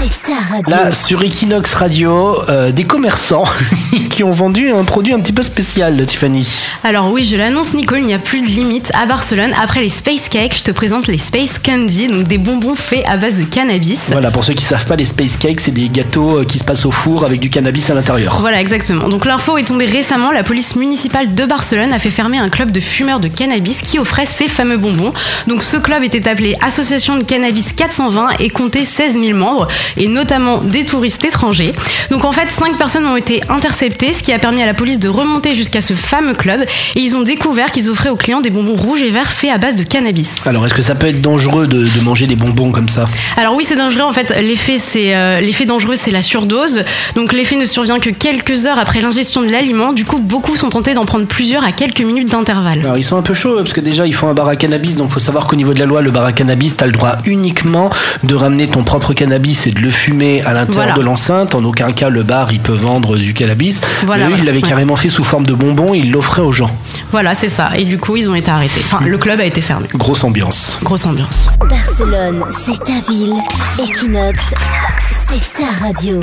radio. Là, sur Equinox Radio, euh, des commerçants qui ont vendu un produit un petit peu spécial, Tiffany. Alors oui, je l'annonce Nicole, il n'y a plus de limite à Barcelone. Après les Space Cakes, je te présente les Space Candy, donc des bonbons faits à base de cannabis. Voilà, pour ceux qui savent pas, les Space Cakes, c'est des gâteaux euh, qui se passent au four avec du cannabis à l'intérieur. Voilà, exactement. Donc l'info est tombée récemment. La police municipale de Barcelone a fait fermer un club de fumeurs de cannabis qui offrait ces fameux bonbons. Donc ce club était appelé Association de Cannabis 420 et comptait 16 000 membres, et notamment des touristes étrangers. Donc en fait, 5 personnes ont été interceptées, ce qui a permis à la police de remonter jusqu'à ce fameux club. Et ils ont découvert qu'ils offraient aux clients des bonbons rouges et verts faits à base de cannabis. Alors, est-ce que ça peut être dangereux de, de manger des bonbons comme ça? Alors oui, c'est dangereux. En fait, l'effet, c'est euh, l'effet dangereux, c'est la surdose. Donc l'effet ne survient que quelques heures après l'ingestion de l'aliment. Du coup, beaucoup sont tentés d'en prendre plusieurs à quelques minutes d'intervalle. Alors ils sont un peu chauds parce que déjà ils font un bar à cannabis donc faut savoir qu'au niveau de la loi le bar à cannabis t'as le droit uniquement de ramener ton propre cannabis et de le fumer à l'intérieur Voilà. de l'enceinte. En aucun cas le bar il peut vendre du cannabis. Voilà, Mais eux, ouais. ils l'avaient Ouais. carrément fait sous forme de bonbons, ils l'offraient aux gens. Voilà, c'est ça. Et du coup, ils ont été arrêtés. Enfin, le club a été fermé. Grosse ambiance. Grosse ambiance. Barcelone, c'est ta ville. Equinox, c'est ta radio.